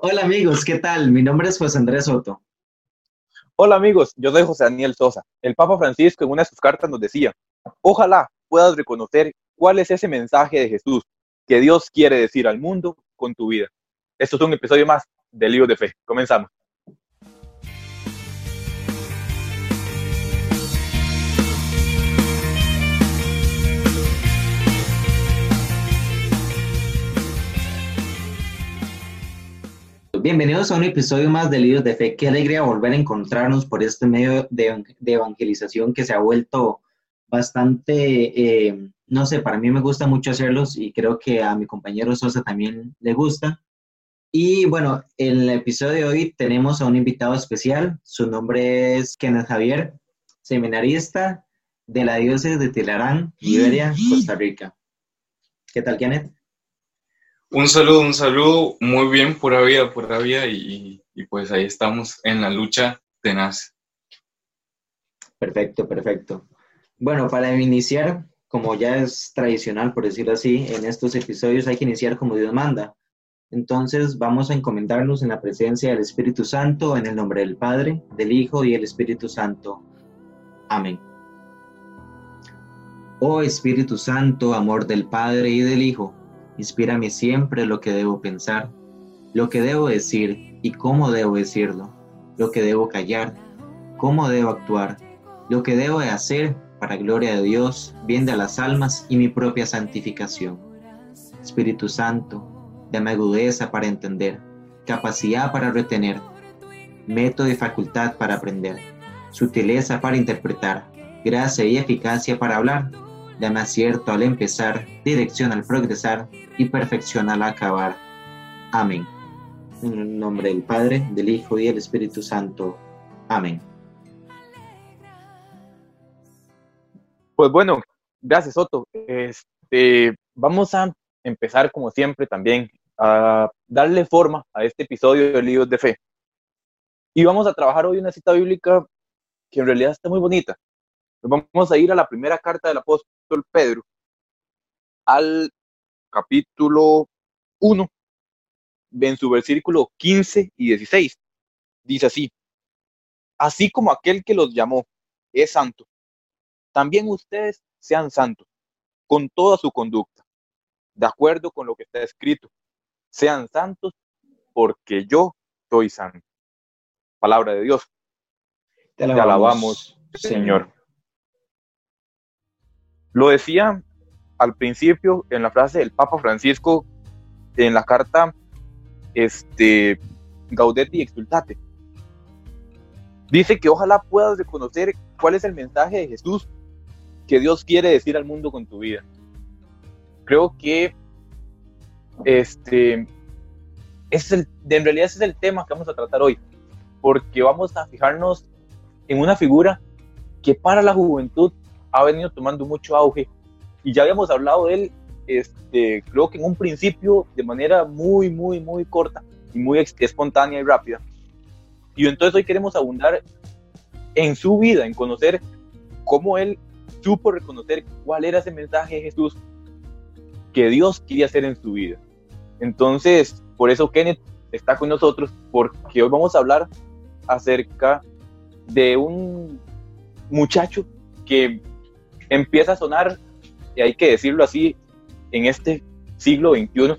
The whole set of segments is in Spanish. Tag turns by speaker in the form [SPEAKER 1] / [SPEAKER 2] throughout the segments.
[SPEAKER 1] Hola amigos, ¿qué tal? Mi nombre es José Andrés Soto.
[SPEAKER 2] Hola amigos, yo soy José Daniel Sosa. El Papa Francisco en una de sus cartas nos decía, ojalá puedas reconocer cuál es ese mensaje de Jesús que Dios quiere decir al mundo con tu vida. Esto es un episodio más de Libros de Fe. Comenzamos.
[SPEAKER 1] Bienvenidos a un episodio más de Libros de Fe. Qué alegría volver a encontrarnos por este medio de, evangelización que se ha vuelto bastante, eh, no sé, para mí me gusta mucho hacerlos y creo que a mi compañero Sosa también le gusta. Y bueno, en el episodio de hoy tenemos a un invitado especial. Su nombre es Kenneth Javier, seminarista de la diócesis de Tilarán, Liberia, Costa Rica. ¿Qué tal, Kenneth?
[SPEAKER 3] Un saludo, un saludo, muy bien, pura vida, pura vida, y, pues ahí estamos en la lucha tenaz.
[SPEAKER 1] Perfecto, perfecto. Bueno, para iniciar, como ya es tradicional, por decirlo así, en estos episodios hay que iniciar como Dios manda. Entonces vamos a encomendarnos en la presencia del Espíritu Santo, en el nombre del Padre, del Hijo y del Espíritu Santo. Amén. Oh Espíritu Santo, amor del Padre y del Hijo Inspírame siempre lo que debo pensar, lo que debo decir y cómo debo decirlo, lo que debo callar, cómo debo actuar, lo que debo de hacer para gloria de Dios, bien de las almas y mi propia santificación. Espíritu Santo, dame agudeza para entender, capacidad para retener, método y facultad para aprender, sutileza para interpretar, gracia y eficacia para hablar Dame acierto al empezar, dirección al progresar y perfección al acabar. Amén. En el nombre del Padre, del Hijo y del Espíritu Santo. Amén.
[SPEAKER 2] Pues bueno, gracias Soto. Este, vamos a empezar como siempre también a darle forma a este episodio de Libros de Fe. Y vamos a trabajar hoy una cita bíblica que en realidad está muy bonita. Vamos a ir a la primera carta del apóstol Pedro al capítulo 1, en su versículo 15 y 16. Dice así, así como aquel que los llamó es santo, también ustedes sean santos con toda su conducta, de acuerdo con lo que está escrito. Sean santos porque yo soy santo. Palabra de Dios. Te alabamos, Señor. Lo decía al principio en la frase del Papa Francisco en la carta este, Gaudetti Exultate. Dice que ojalá puedas reconocer cuál es el mensaje de Jesús que Dios quiere decir al mundo con tu vida. Creo que este es el, en realidad ese es el tema que vamos a tratar hoy, porque vamos a fijarnos en una figura que para la juventud ha venido tomando mucho auge y ya habíamos hablado de él, este, creo que en un principio de manera muy, muy, muy corta y muy espontánea y rápida. Y entonces hoy queremos abundar en su vida, en conocer cómo él supo reconocer cuál era ese mensaje de Jesús que Dios quería hacer en su vida. Entonces, por eso Kenneth está con nosotros, porque hoy vamos a hablar acerca de un muchacho que empieza a sonar, y hay que decirlo así, en este siglo XXI,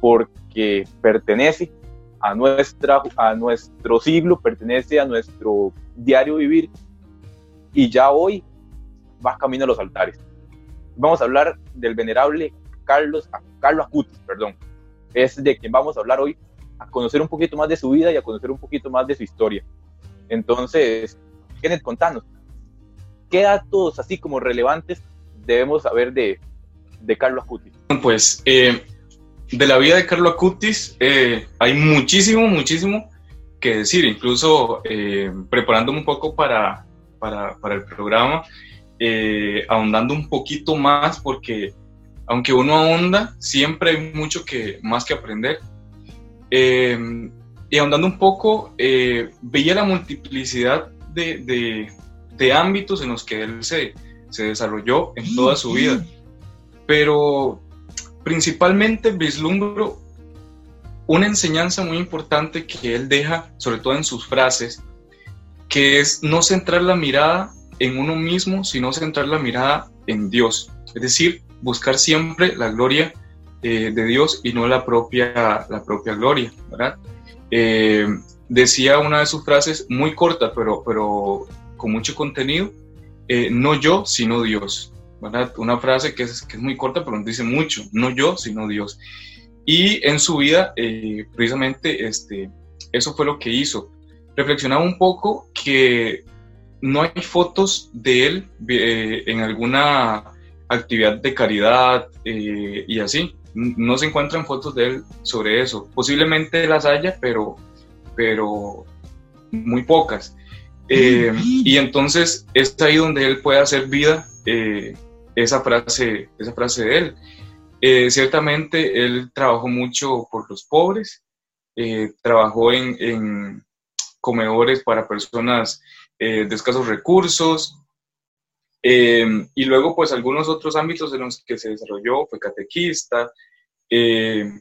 [SPEAKER 2] porque pertenece a, nuestra, a nuestro siglo, pertenece a nuestro diario vivir, y ya hoy va camino a los altares. Vamos a hablar del venerable Carlos, Carlos Acutis, perdón. Es de quien vamos a hablar hoy, a conocer un poquito más de su vida y a conocer un poquito más de su historia. Entonces, Kenneth, contanos, ¿qué datos así como relevantes debemos saber de, Carlos Acutis?
[SPEAKER 3] Pues eh, de la vida de Carlos Acutis eh, hay muchísimo, muchísimo que decir, incluso eh, preparándome un poco para, para, el programa, ahondando un poquito más porque aunque uno ahonda, siempre hay mucho que, más que aprender. y ahondando un poco, veía la multiplicidad de, de ámbitos en los que él se, se desarrolló en toda su vida. Pero principalmente vislumbro una enseñanza muy importante que él deja, sobre todo en sus frases, que es no centrar la mirada en uno mismo, sino centrar la mirada en Dios. Es decir, buscar siempre la gloria eh, de Dios y no la propia, la propia gloria, ¿verdad? Eh, decía una de sus frases muy corta, pero, pero con mucho contenido, eh, no yo, sino Dios. ¿verdad? Una frase que es, que es muy corta, pero dice mucho, no yo, sino Dios. Y en su vida, precisamente, este, eso fue lo que hizo. Reflexionaba un poco que no hay fotos de él en alguna actividad de caridad y así no se encuentran fotos de él sobre eso. Posiblemente las haya, pero, pero muy pocas. Eh, y entonces es ahí donde él puede hacer vida eh, esa, frase, esa frase de él. Eh, ciertamente él trabajó mucho por los pobres, trabajó en, en, comedores para personas de escasos recursos, y luego, pues, algunos otros ámbitos en los que se desarrolló, fue catequista, eh,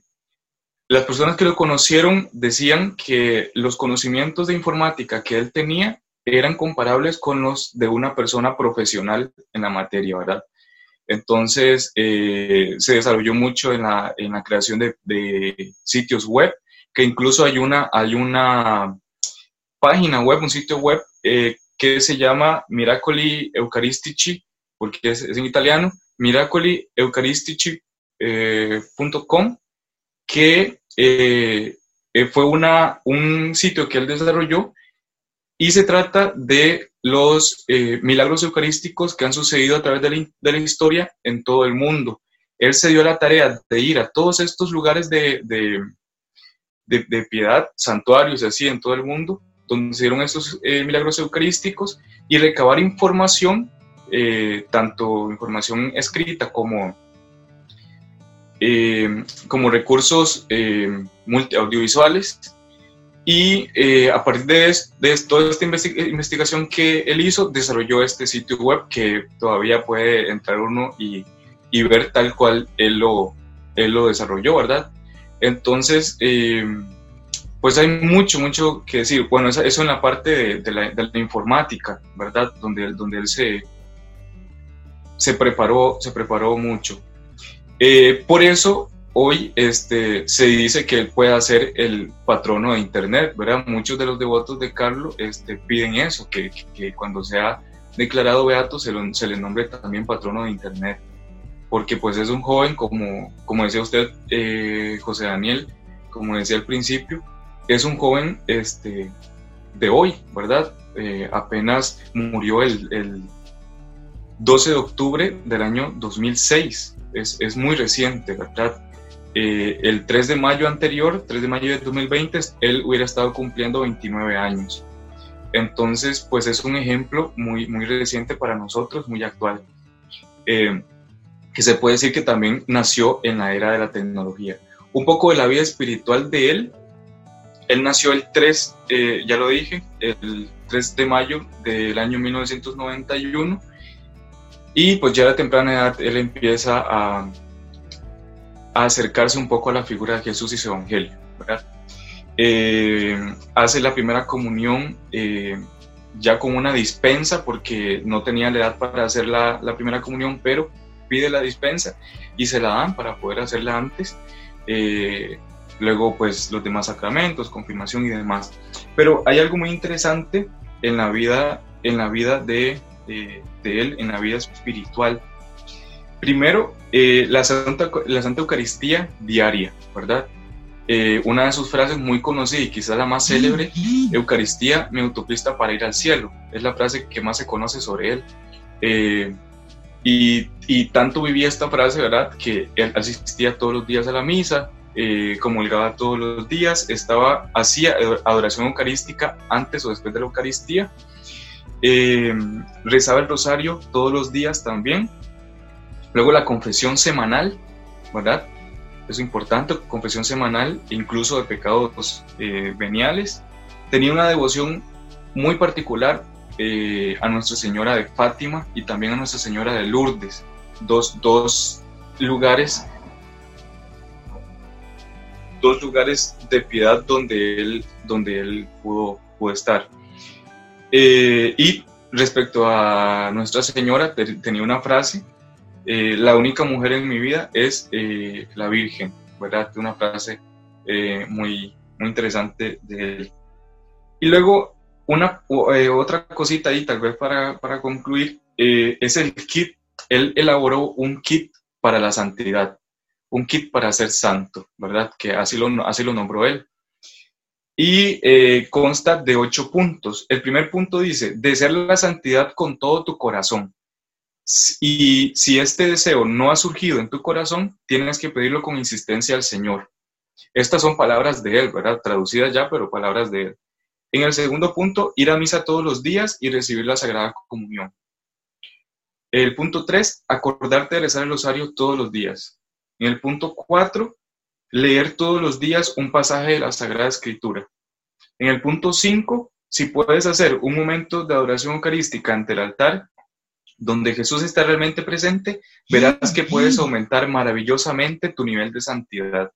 [SPEAKER 3] las personas que lo conocieron decían que los conocimientos de informática que él tenía eran comparables con los de una persona profesional en la materia, ¿verdad? Entonces, eh, se desarrolló mucho en la, en la creación de, de, sitios web, que incluso hay una, hay una página web, un sitio web eh, que se llama Miracoli Eucaristici, porque es, en italiano, Miracoli Eucaristici eh, que eh, eh, fue una, un sitio que él desarrolló y se trata de los milagros eucarísticos que han sucedido a través de la, historia en todo el mundo. Él se dio la tarea de ir a todos estos lugares de, de, piedad, santuarios así en todo el mundo, donde se dieron estos milagros eucarísticos y recabar información, tanto información escrita como eh, como recursos eh, multi audiovisuales. Y eh, a partir de, de, toda esta investigación que él hizo, desarrolló este sitio web que todavía puede entrar uno y, y ver tal cual él lo, él lo desarrolló, ¿verdad? Entonces, pues hay mucho, mucho que decir. Bueno, eso en la parte de, de, la, de, la, informática, ¿verdad? Donde, donde él se, se, preparó, se preparó mucho. Eh, por eso hoy este, se dice que él puede ser el patrono de Internet, ¿verdad? Muchos de los devotos de Carlos este, piden eso, que, que, cuando sea declarado beato se, se, le nombre también patrono de Internet, porque pues es un joven, como, como decía usted, eh, José Daniel, como decía al principio, es un joven este, de hoy, ¿verdad? Eh, apenas murió el, el 12 de octubre del año 2006 es, es muy reciente, ¿verdad? Eh, el 3 de mayo anterior, 3 de mayo de 2020, él hubiera estado cumpliendo 29 años. Entonces, pues es un ejemplo muy, muy reciente para nosotros, muy actual, eh, que se puede decir que también nació en la era de la tecnología. Un poco de la vida espiritual de él, él nació el 3, eh, ya lo dije, el 3 de mayo del año 1991 y pues ya a temprana edad él empieza a, a acercarse un poco a la figura de Jesús y su evangelio. Eh, hace la primera comunión eh, ya con una dispensa porque no tenía la edad para hacer la, primera comunión, pero pide la dispensa y se la dan para poder hacerla antes. Eh, luego pues los demás sacramentos, confirmación y demás. Pero hay algo muy interesante en la vida, en la vida de de, él en la vida espiritual. Primero, eh, la, Santa, la Santa Eucaristía diaria, ¿verdad? Eh, una de sus frases muy conocida y quizás la más célebre, Eucaristía, mi autopista para ir al cielo. Es la frase que más se conoce sobre él. Eh, y, y, tanto vivía esta frase, ¿verdad? Que él asistía todos los días a la misa, eh, comulgaba todos los días, estaba, hacía adoración eucarística antes o después de la Eucaristía rezaba el rosario todos los días también. Luego la confesión semanal, ¿verdad? Es importante, confesión semanal, incluso de pecados eh, veniales. Tenía una devoción muy particular eh, a Nuestra Señora de Fátima y también a Nuestra Señora de Lourdes, dos, dos lugares dos lugares de piedad donde él, donde él pudo, pudo estar. Eh, y respecto a Nuestra Señora, tenía una frase, eh, la única mujer en mi vida es eh, la Virgen, ¿verdad? Una frase muy, muy interesante de él. Y luego, una, otra cosita ahí, tal vez para, para concluir, es el kit, él elaboró un kit para la santidad, un kit para ser santo, ¿verdad? Que así lo, así lo nombró él y eh, consta de ocho puntos. El primer punto dice, desear la santidad con todo tu corazón. Y si este deseo no ha surgido en tu corazón, tienes que pedirlo con insistencia al Señor. Estas son palabras de Él, ¿verdad? Traducidas ya, pero palabras de Él. En el segundo punto, ir a misa todos los días y recibir la Sagrada Comunión. El punto tres, acordarte de rezar el rosario todos los días. En el punto cuatro, leer todos los días un pasaje de la Sagrada Escritura. En el punto 5, si puedes hacer un momento de adoración eucarística ante el altar, donde Jesús está realmente presente, verás que puedes aumentar maravillosamente tu nivel de santidad.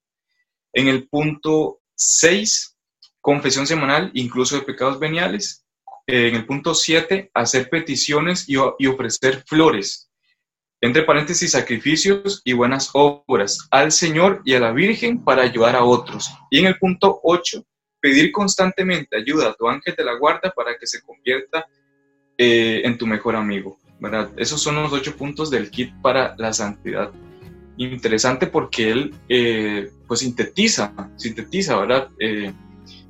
[SPEAKER 3] En el punto 6, confesión semanal, incluso de pecados veniales. En el punto 7, hacer peticiones y, y ofrecer flores entre paréntesis, sacrificios y buenas obras al Señor y a la Virgen para ayudar a otros. Y en el punto 8, pedir constantemente ayuda a tu ángel de la guarda para que se convierta eh, en tu mejor amigo. ¿Verdad? Esos son los ocho puntos del kit para la santidad. Interesante porque él eh, pues sintetiza, sintetiza, ¿verdad? Eh,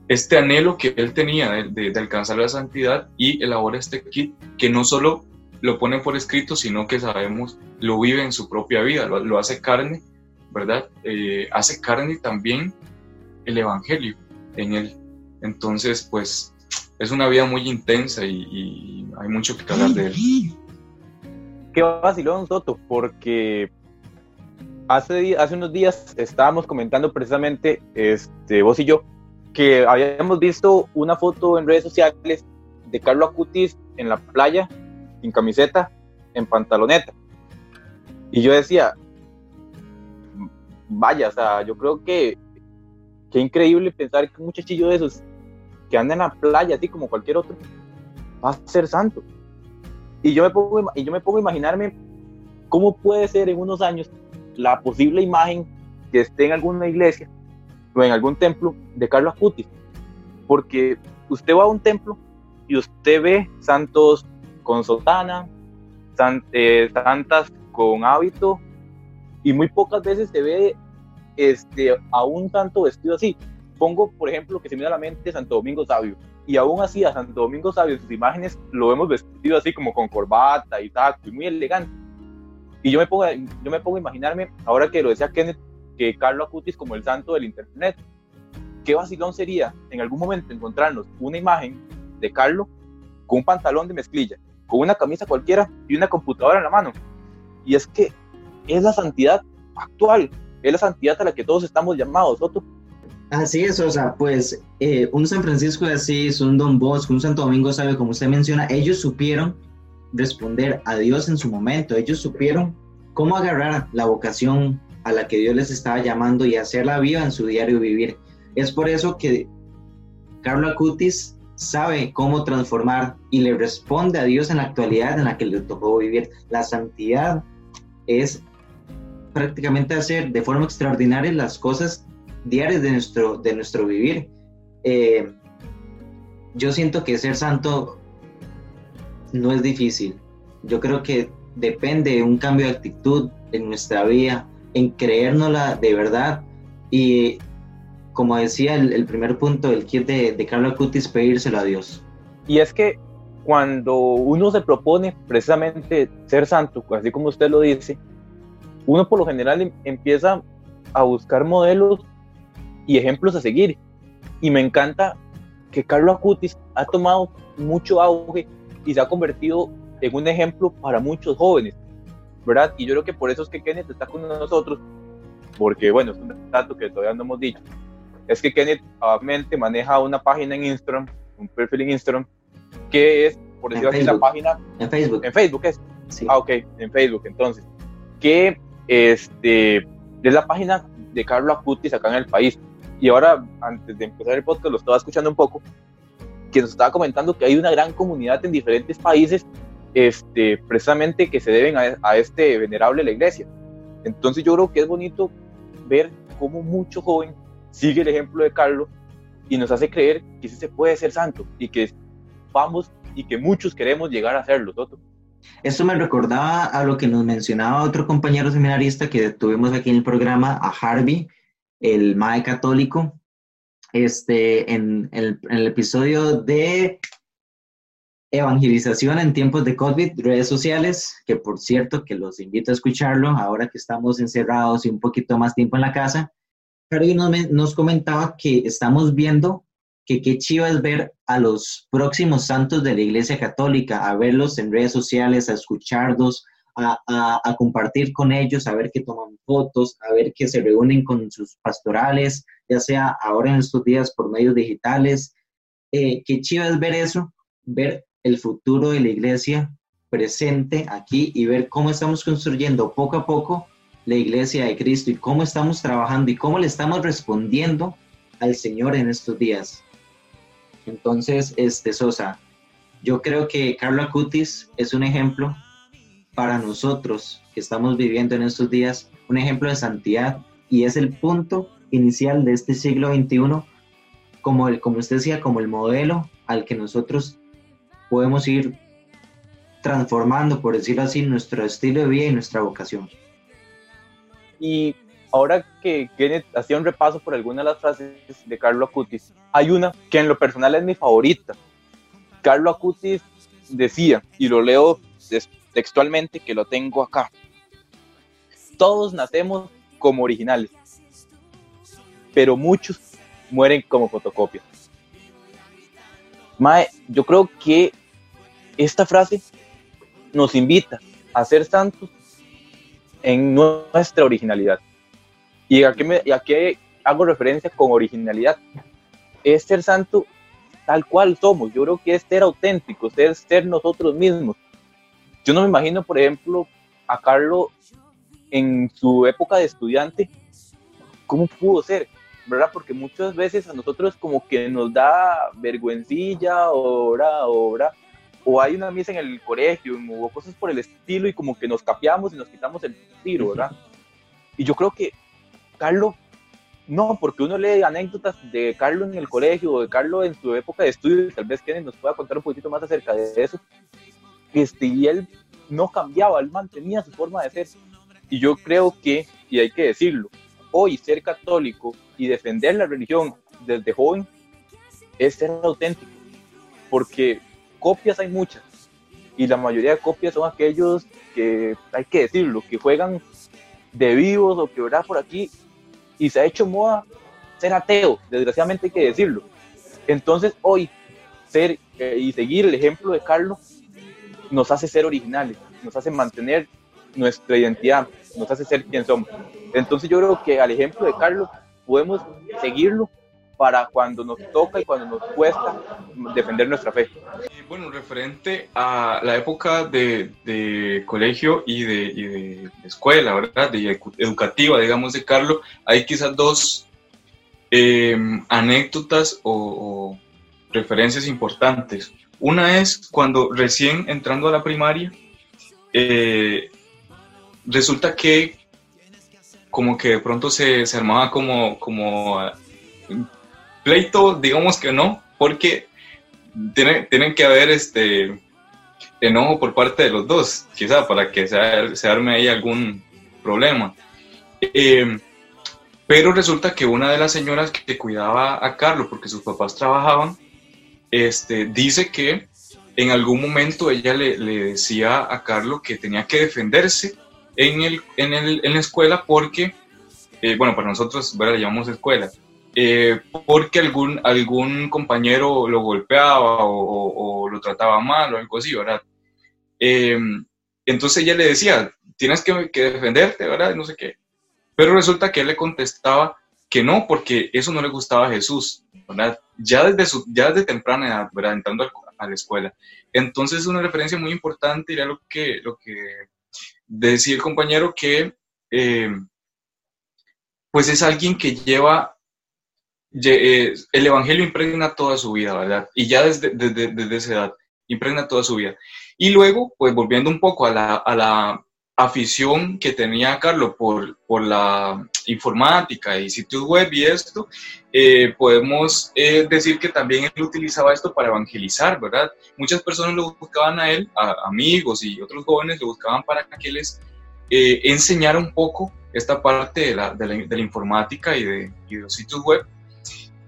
[SPEAKER 3] este anhelo que él tenía de, de, alcanzar la santidad y elabora este kit que no solo lo pone por escrito, sino que sabemos, lo vive en su propia vida, lo, hace carne, ¿verdad? Eh, hace carne también el Evangelio en él. Entonces, pues, es una vida muy intensa y, hay mucho que hablar de él.
[SPEAKER 2] Qué vacilón, Soto, porque hace, hace unos días estábamos comentando precisamente, este, vos y yo, que habíamos visto una foto en redes sociales de Carlos Acutis en la playa sin camiseta, en pantaloneta. Y yo decía, vaya, o sea, yo creo que qué increíble pensar que un muchachillo de esos que anda en la playa, así como cualquier otro, va a ser santo. Y yo me pongo, y yo me pongo a imaginarme cómo puede ser en unos años la posible imagen que esté en alguna iglesia o en algún templo de Carlos Acutis. Porque usted va a un templo y usted ve santos con sotana, eh, santas con hábito, y muy pocas veces se ve este, a un santo vestido así. Pongo, por ejemplo, que se me da la mente Santo Domingo Sabio, y aún así a Santo Domingo Sabio en sus imágenes lo vemos vestido así como con corbata y taco, muy elegante. Y yo me pongo, yo me pongo a imaginarme, ahora que lo decía Kenneth, que Carlos Acutis como el santo del Internet. Qué vacilón sería en algún momento encontrarnos una imagen de Carlos con un pantalón de mezclilla, con una camisa cualquiera y una computadora en la mano. Y es que es la santidad actual, es la santidad a la que todos estamos llamados, Soto.
[SPEAKER 1] Así es, o sea, pues eh, un San Francisco de Asís, un Don Bosco, un Santo Domingo sabe, como usted menciona, ellos supieron responder a Dios en su momento, ellos supieron cómo agarrar la vocación a la que Dios les estaba llamando y hacerla viva en su diario vivir. Es por eso que Carlos Acutis sabe cómo transformar y le responde a Dios en la actualidad en la que le tocó vivir. La santidad es prácticamente hacer de forma extraordinaria las cosas diarias de nuestro, de nuestro vivir. Eh, yo siento que ser santo no es difícil. Yo creo que depende de un cambio de actitud en nuestra vida, en creérnosla de verdad y como decía el, primer punto del kit de, de Carlos Acutis, pedírselo a Dios.
[SPEAKER 2] Y es que cuando uno se propone precisamente ser santo, así como usted lo dice, uno por lo general em, empieza a buscar modelos y ejemplos a seguir. Y me encanta que Carlos Acutis ha tomado mucho auge y se ha convertido en un ejemplo para muchos jóvenes, ¿verdad? Y yo creo que por eso es que Kenneth está con nosotros, porque bueno, es un dato que todavía no hemos dicho, es que Kenneth obviamente maneja una página en Instagram, un perfil en Instagram, que es, por decirlo así, la página...
[SPEAKER 1] En Facebook.
[SPEAKER 2] En Facebook es. Sí. Ah, ok, en Facebook, entonces. Que este, es la página de Carlos Acutis acá en el país. Y ahora antes de empezar el podcast lo estaba escuchando un poco, que nos estaba comentando que hay una gran comunidad en diferentes países este, precisamente que se deben a, a este venerable la iglesia. Entonces yo creo que es bonito ver cómo mucho joven sigue el ejemplo de Carlos y nos hace creer que sí se puede ser santo y que vamos y que muchos queremos llegar a serlo, Toto.
[SPEAKER 1] Esto me recordaba a lo que nos mencionaba otro compañero seminarista que tuvimos aquí en el programa, a Harvey, el MAE católico, este, en, el, episodio de evangelización en tiempos de COVID, redes sociales, que por cierto que los invito a escucharlo ahora que estamos encerrados y un poquito más tiempo en la casa. Harvey nos, comentaba que estamos viendo que qué chivo es ver a los próximos santos de la Iglesia Católica, a verlos en redes sociales, a escucharlos, a, compartir con ellos, a ver que toman fotos, a ver que se reúnen con sus pastorales, ya sea ahora en estos días por medios digitales. Eh, qué chivo es ver eso, ver el futuro de la Iglesia presente aquí y ver cómo estamos construyendo poco a poco la Iglesia de Cristo y cómo estamos trabajando y cómo le estamos respondiendo al Señor en estos días. Entonces, este Sosa, yo creo que Carlo Acutis es un ejemplo para nosotros que estamos viviendo en estos días, un ejemplo de santidad y es el punto inicial de este siglo XXI, como, el, como usted decía, como el modelo al que nosotros podemos ir transformando, por decirlo así, nuestro estilo de vida y nuestra vocación.
[SPEAKER 2] Y ahora que Kenneth hacía un repaso por algunas de las frases de Carlo Acutis, hay una que en lo personal es mi favorita. Carlo Acutis decía, y lo leo textualmente, que lo tengo acá. Todos nacemos como originales, pero muchos mueren como fotocopias. Mae, yo creo que esta frase nos invita a ser santos en nuestra originalidad. ¿Y a qué, me, a qué hago referencia con originalidad? Es ser santo tal cual somos. Yo creo que es ser auténtico, es ser nosotros mismos. Yo no me imagino, por ejemplo, a Carlos en su época de estudiante, ¿cómo pudo ser? ¿Verdad? Porque muchas veces a nosotros como que nos da vergüencilla, o, o, o hay una misa en el colegio, o cosas por el estilo, y como que nos capeamos y nos quitamos el tiro, ¿verdad? Y yo creo que Carlos, no, porque uno lee anécdotas de Carlos en el colegio o de Carlos en su época de estudio, tal vez Kenneth nos pueda contar un poquito más acerca de eso. Este, y él no cambiaba, él mantenía su forma de ser. Y yo creo que, y hay que decirlo, hoy ser católico y defender la religión desde joven es ser auténtico, porque copias hay muchas, y la mayoría de copias son aquellos que, hay que decirlo, que juegan de vivos o que por aquí y se ha hecho moda ser ateo, desgraciadamente hay que decirlo. Entonces hoy ser eh, y seguir el ejemplo de Carlos nos hace ser originales, nos hace mantener nuestra identidad, nos hace ser quien somos. Entonces yo creo que al ejemplo de Carlos podemos seguirlo para cuando nos toca y cuando nos cuesta defender nuestra fe.
[SPEAKER 3] Bueno, referente a la época de, de colegio y de, y de, escuela, ¿verdad? De educativa, digamos, de Carlos, hay quizás dos em, anécdotas o, referencias importantes. Una es cuando recién entrando a la primaria, eh, resulta que como que de pronto se, se armaba como, como pleito, digamos que no, porque tiene, tienen que haber este enojo por parte de los dos, quizá para que se, se arme ahí algún problema. Eh, pero resulta que una de las señoras que cuidaba a Carlos, porque sus papás trabajaban, este, dice que en algún momento ella le, le decía a Carlos que tenía que defenderse en, el, en, el, en la escuela porque, eh, bueno, para nosotros bueno, le llamamos escuela, eh, porque algún, algún compañero lo golpeaba o, lo trataba mal o algo así, ¿verdad? Eh, entonces ella le decía, tienes que, defenderte, ¿verdad? No sé qué. Pero resulta que él le contestaba que no, porque eso no le gustaba a Jesús, ¿verdad? Ya desde, su, ya desde temprana edad, ¿verdad? Entrando a la escuela. Entonces es una referencia muy importante, era lo que, lo que decía el compañero, que eh, pues es alguien que lleva eh, el Evangelio impregna toda su vida, ¿verdad? Y ya desde, desde, esa edad, impregna toda su vida. Y luego, pues volviendo un poco a la, a la afición que tenía Carlos por, por la informática y sitios web y esto, eh, podemos eh, decir que también él utilizaba esto para evangelizar, ¿verdad? Muchas personas lo buscaban a él, a amigos y otros jóvenes lo buscaban para que les eh, enseñara un poco esta parte de la, de la, de la informática y de, y de los sitios web.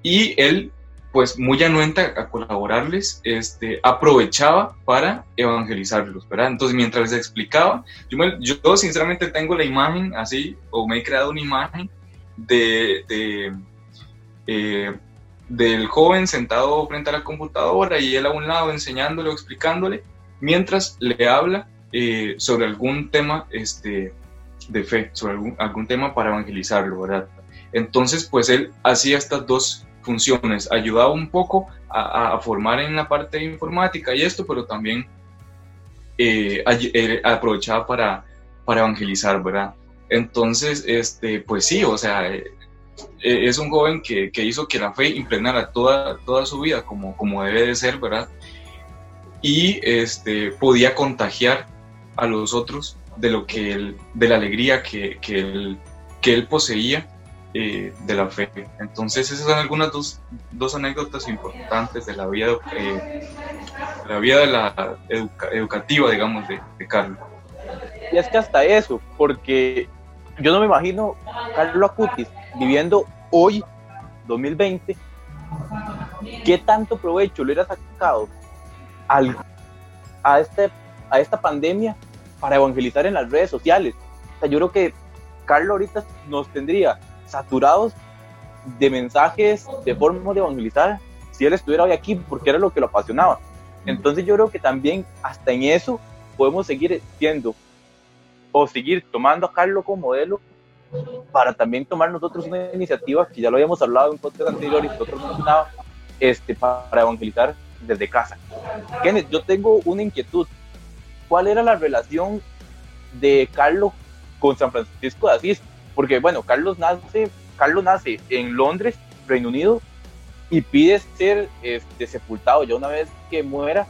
[SPEAKER 3] Y él pues muy anuente a colaborarles, este, aprovechaba para evangelizarlos, ¿verdad? Entonces, mientras les explicaba, yo, sinceramente tengo la imagen así, o me he creado una imagen de, de eh, del joven sentado frente a la computadora y él a un lado enseñándole o explicándole, mientras le habla eh, sobre algún tema este, de fe, sobre algún, algún tema para evangelizarlo, ¿verdad? Entonces, pues él hacía estas dos funciones. Ayudaba un poco a, formar en la parte informática y esto, pero también eh, eh, aprovechaba para, para evangelizar, ¿verdad? Entonces, este, pues sí, o sea, eh, es un joven que, que, hizo que la fe impregnara toda, toda su vida como, como debe de ser, ¿verdad? Y este, podía contagiar a los otros de lo que él, de la alegría que, que, él, que él poseía eh, de la fe. Entonces esas son algunas dos, dos anécdotas importantes de la vida, eh, la vida de la educativa, digamos, de, Carlos.
[SPEAKER 2] Y es que hasta eso, porque yo no me imagino Carlos Acutis viviendo hoy, 2020, qué tanto provecho le hubiera sacado al, a, este, a esta pandemia para evangelizar en las redes sociales. O sea, yo creo que Carlos ahorita nos tendría saturados de mensajes, de formas de evangelizar, si él estuviera hoy aquí, porque era lo que lo apasionaba. Entonces yo creo que también hasta en eso podemos seguir siendo o seguir tomando a Carlos como modelo para también tomar nosotros una iniciativa que ya lo habíamos hablado en un podcast anterior y nosotros mencionaba, este, para evangelizar desde casa. Kenneth, yo tengo una inquietud. ¿Cuál era la relación de Carlos con San Francisco de Asís? Porque bueno, Carlos nace, Carlos nace en Londres, Reino Unido, y pide ser este, sepultado ya una vez que muera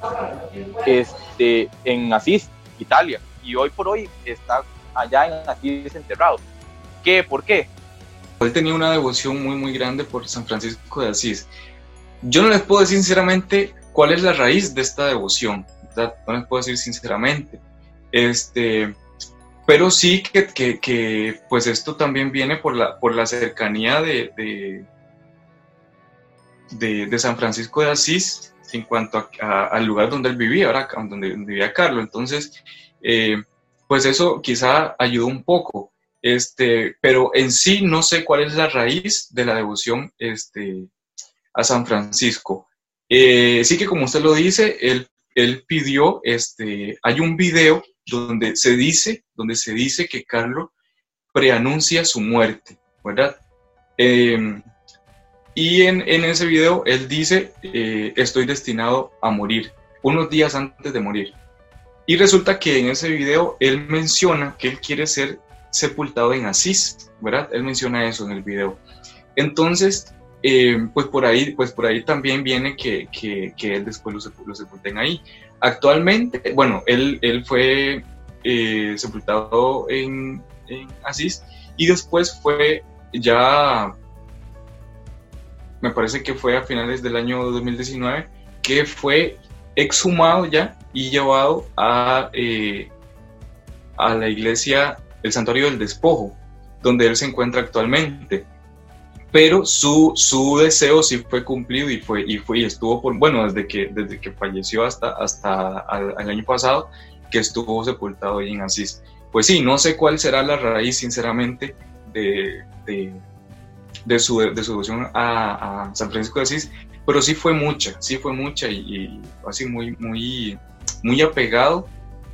[SPEAKER 2] este, en Asís, Italia, y hoy por hoy está allá en Asís enterrado. ¿Qué? ¿Por qué?
[SPEAKER 3] Él tenía una devoción muy, muy grande por San Francisco de Asís. Yo no les puedo decir sinceramente cuál es la raíz de esta devoción, no les puedo decir sinceramente. Este, pero sí que, que, pues esto también viene por la, por la cercanía de, de, de, San Francisco de Asís en cuanto al lugar donde él vivía, ahora donde, vivía Carlos. Entonces, eh, pues eso quizá ayudó un poco, este, pero en sí no sé cuál es la raíz de la devoción este, a San Francisco. Eh, sí que como usted lo dice, él, él pidió, este, hay un video donde se dice, donde se dice que Carlos preanuncia su muerte, ¿verdad? Em, y en, ese video él dice, eh, estoy destinado a morir, unos días antes de morir. Y resulta que en ese video él menciona que él quiere ser sepultado en Asís, ¿verdad? Él menciona eso en el video. Entonces, em, pues, por ahí, pues por ahí también viene que, él después lo, lo sepulten ahí. Actualmente, bueno, él, él fue eh, sepultado en, Asís y después fue ya, me parece que fue a finales del año 2019, que fue exhumado ya y llevado a, eh, a la iglesia, el santuario del despojo, donde él se encuentra actualmente pero su, su deseo sí fue cumplido y fue y fue y estuvo por bueno desde que desde que falleció hasta hasta el año pasado que estuvo sepultado ahí en Asís. Pues sí no sé cuál será la raíz sinceramente de, de, su, de su devoción a, a, San Francisco de Asís pero sí fue mucha sí fue mucha y, así muy muy muy apegado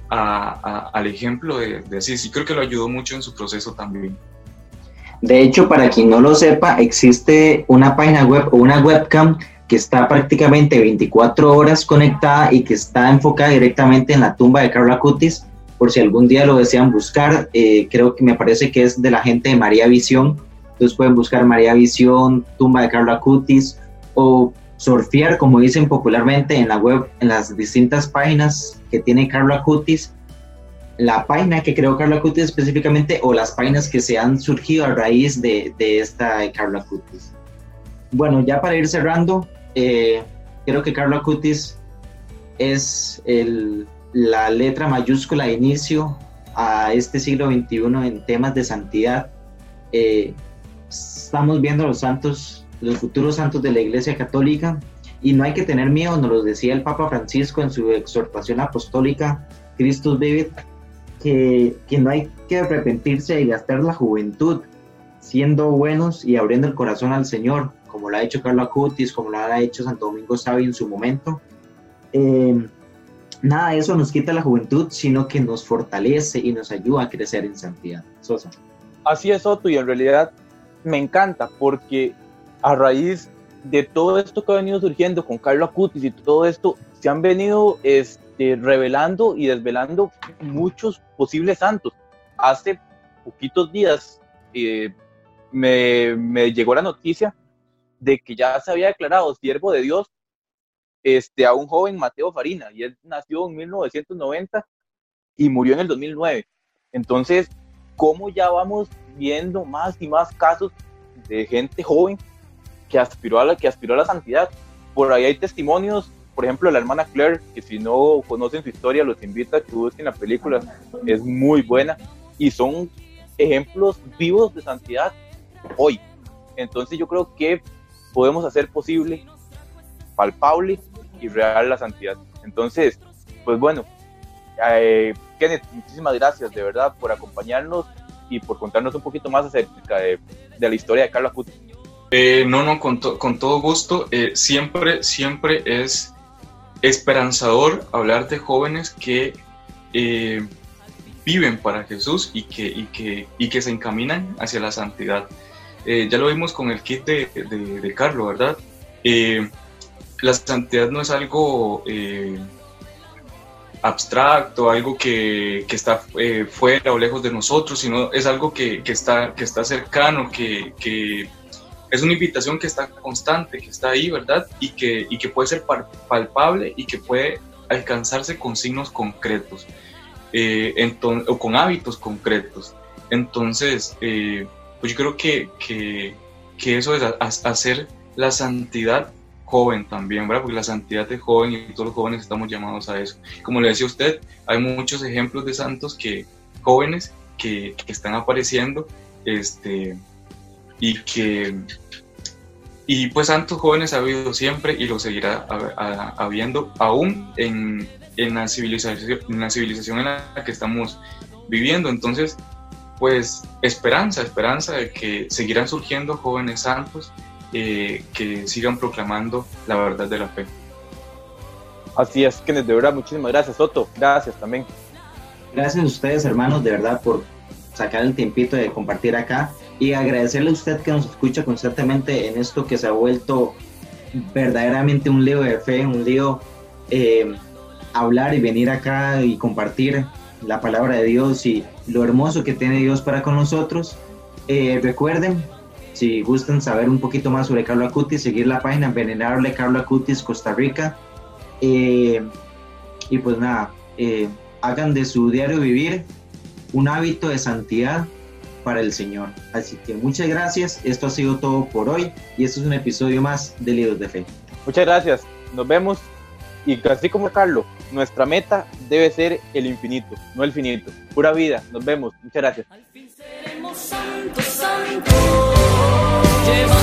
[SPEAKER 3] a, al ejemplo de, de Asís. Y creo que lo ayudó mucho en su proceso también
[SPEAKER 1] de hecho, para quien no lo sepa, existe una página web o una webcam que está prácticamente 24 horas conectada y que está enfocada directamente en la tumba de Carla Cutis. Por si algún día lo desean buscar, eh, creo que me parece que es de la gente de María Visión. Entonces pueden buscar María Visión, tumba de Carlos Acutis o surfear, como dicen popularmente en la web, en las distintas páginas que tiene Carlos Acutis, la página que creó Carlos Acutis específicamente o las páginas que se han surgido a raíz de, de esta de Carlos Acutis. Bueno, ya para ir cerrando, eh, creo que Carlos Acutis es el, la letra mayúscula de inicio a este siglo XXI en temas de santidad. Eh, estamos viendo los santos, los futuros santos de la Iglesia Católica, y no hay que tener miedo, nos lo decía el Papa Francisco en su exhortación apostólica, Christus Vivit, que, que no hay que arrepentirse y gastar la juventud siendo buenos y abriendo el corazón al Señor, como lo ha hecho Carlos Acutis, como lo ha hecho Santo Domingo Sabio en su momento. Eh, nada de eso nos quita la juventud, sino que nos fortalece y nos ayuda a crecer en santidad. Sosa.
[SPEAKER 2] Así es, Otto, y en realidad me encanta porque a raíz de todo esto que ha venido surgiendo con Carlos Acutis y todo esto, se han venido este, revelando y desvelando muchos posibles santos. Hace poquitos días eh, me, me, llegó la noticia de que ya se había declarado siervo de Dios este, a un joven Mateo Farina, y él nació en 1990 y murió en el 2009. Entonces, ¿cómo ya vamos viendo más y más casos de gente joven que aspiró a la, que aspiró a la santidad? Por ahí hay testimonios, por ejemplo, la hermana Claire, que si no conocen su historia, los invita a que busquen la película, es muy buena, y son ejemplos vivos de santidad hoy. Entonces yo creo que podemos hacer posible, palpable y real la santidad. Entonces, pues bueno, eh, Kenneth, muchísimas gracias de verdad por acompañarnos y por contarnos un poquito más acerca de, de la historia de Carlos Acutis.
[SPEAKER 3] Eh, no, no, con, con todo gusto. Eh, siempre, siempre es esperanzador hablar de jóvenes que eh, viven para Jesús y que, y, que, y que se encaminan hacia la santidad. Eh, ya lo vimos con el kit de, de, Carlos, ¿verdad? Eh, la santidad no es algo abstracto, algo que, que está fuera o lejos de nosotros, sino es algo que, que está, que está cercano, que, que, es una invitación que está constante, que está ahí, ¿verdad? Y que, y que puede ser palpable y que puede alcanzarse con signos concretos eh, o con hábitos concretos. Entonces, eh, pues yo creo que, que, que eso es hacer la santidad joven también, ¿verdad? Porque la santidad de joven y todos los jóvenes estamos llamados a eso. Como le decía usted, hay muchos ejemplos de santos que jóvenes que, que están apareciendo este, y que y pues santos jóvenes ha habido siempre y lo seguirá habiendo aún en, en, la civilización, en la civilización en la que estamos viviendo. Entonces, pues esperanza, esperanza de que seguirán surgiendo jóvenes santos eh, que sigan proclamando la verdad de la fe.
[SPEAKER 2] Así es, que de verdad, muchísimas gracias, Soto. Gracias también.
[SPEAKER 1] Gracias a ustedes, hermanos, de verdad, por sacar el tiempito de compartir acá y agradecerle a usted que nos escucha constantemente en esto que se ha vuelto verdaderamente un lío de fe, un lío eh, hablar y venir acá y compartir la palabra de Dios y lo hermoso que tiene Dios para con nosotros. Eh, recuerden, si gustan saber un poquito más sobre Carlos Acutis, seguir la página Venerable Carlos Acutis Costa Rica. Eh, y pues nada, hagan de su diario vivir un hábito de santidad para el Señor. Así que muchas gracias, esto ha sido todo por hoy y esto es un episodio más de Libros de Fe.
[SPEAKER 2] Muchas gracias, nos vemos y así como Carlos, nuestra meta debe ser el infinito, no el finito. Pura vida, nos vemos, muchas gracias. Al fin seremos santos, santos, llevando